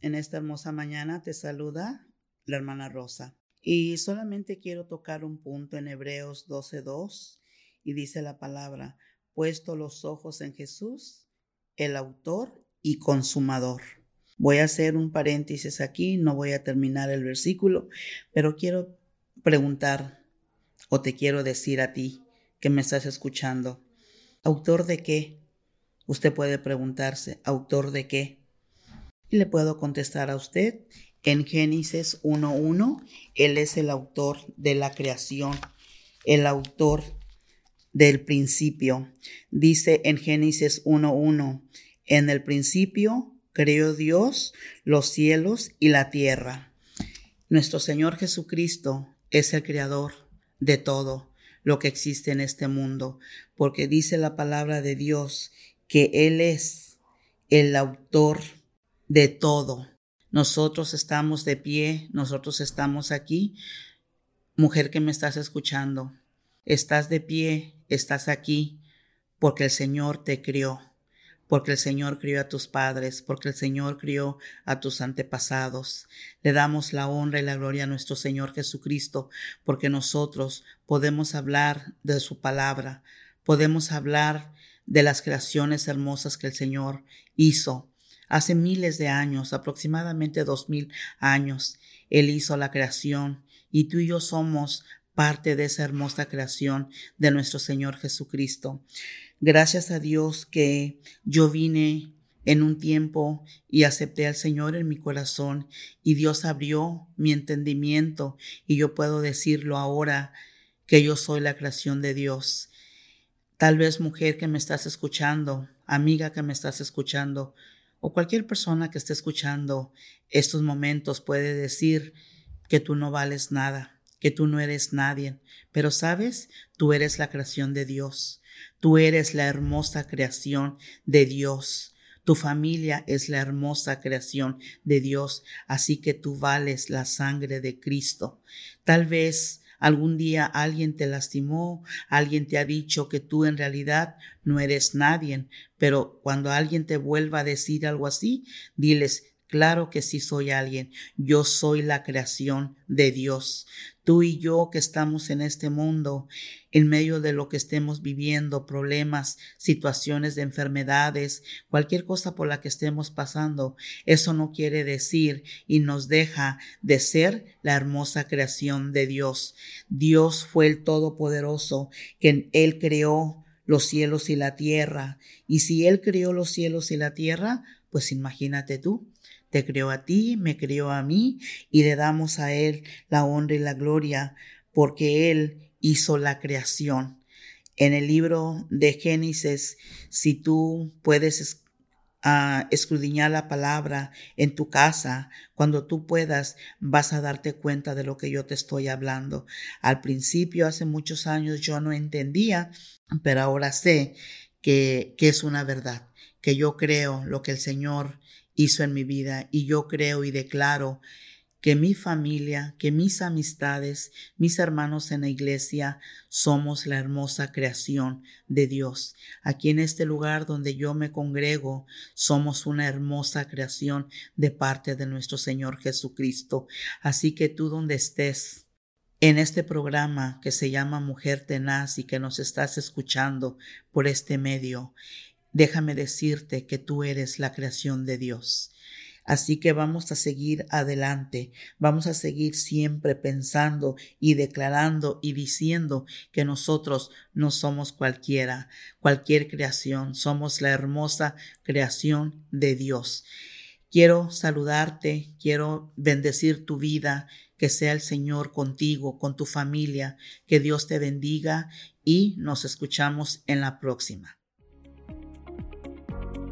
En esta hermosa mañana te saluda la hermana Rosa. Y solamente quiero tocar un punto en Hebreos 12.2 y dice la palabra, puesto los ojos en Jesús, el autor y consumador. Voy a hacer un paréntesis aquí, no voy a terminar el versículo, pero quiero preguntar o te quiero decir a ti que me estás escuchando, ¿autor de qué? Usted puede preguntarse, ¿autor de qué? Y le puedo contestar a usted, en Génesis 1.1, Él es el autor de la creación, el autor del principio. Dice en Génesis 1.1, en el principio creó Dios los cielos y la tierra. Nuestro Señor Jesucristo es el creador de todo lo que existe en este mundo, porque dice la palabra de Dios que Él es el autor de todo. Nosotros estamos de pie, nosotros estamos aquí. Mujer que me estás escuchando, estás de pie, estás aquí, porque el Señor te crió, porque el Señor crió a tus padres, porque el Señor crió a tus antepasados. Le damos la honra y la gloria a nuestro Señor Jesucristo, porque nosotros podemos hablar de su palabra, podemos hablar de las creaciones hermosas que el Señor hizo. Hace miles de años, aproximadamente dos mil años, Él hizo la creación y tú y yo somos parte de esa hermosa creación de nuestro Señor Jesucristo. Gracias a Dios que yo vine en un tiempo y acepté al Señor en mi corazón y Dios abrió mi entendimiento y yo puedo decirlo ahora que yo soy la creación de Dios Tal vez mujer que me estás escuchando, amiga que me estás escuchando, o cualquier persona que esté escuchando estos momentos puede decir que tú no vales nada, que tú no eres nadie, pero sabes, tú eres la creación de Dios, tú eres la hermosa creación de Dios. Tu familia es la hermosa creación de Dios, así que tú vales la sangre de Cristo. Tal vez Algún día alguien te lastimó, alguien te ha dicho que tú en realidad no eres nadie, pero cuando alguien te vuelva a decir algo así, diles, Claro que sí soy alguien. Yo soy la creación de Dios. Tú y yo que estamos en este mundo, en medio de lo que estemos viviendo, problemas, situaciones de enfermedades, cualquier cosa por la que estemos pasando, eso no quiere decir y nos deja de ser la hermosa creación de Dios. Dios fue el Todopoderoso, que Él creó los cielos y la tierra. Y si Él creó los cielos y la tierra, pues imagínate tú, te creó a ti, me creó a mí y le damos a Él la honra y la gloria porque Él hizo la creación. En el libro de Génesis, si tú puedes uh, escudriñar la palabra en tu casa, cuando tú puedas, vas a darte cuenta de lo que yo te estoy hablando. Al principio, hace muchos años, yo no entendía, pero ahora sé que, que es una verdad, que yo creo lo que el Señor hizo en mi vida y yo creo y declaro que mi familia, que mis amistades, mis hermanos en la iglesia somos la hermosa creación de Dios. Aquí en este lugar donde yo me congrego, somos una hermosa creación de parte de nuestro Señor Jesucristo. Así que tú donde estés, en este programa que se llama Mujer Tenaz y que nos estás escuchando por este medio, déjame decirte que tú eres la creación de Dios. Así que vamos a seguir adelante, vamos a seguir siempre pensando y declarando y diciendo que nosotros no somos cualquiera, cualquier creación, somos la hermosa creación de Dios. Quiero saludarte, quiero bendecir tu vida, que sea el Señor contigo, con tu familia, que Dios te bendiga y nos escuchamos en la próxima.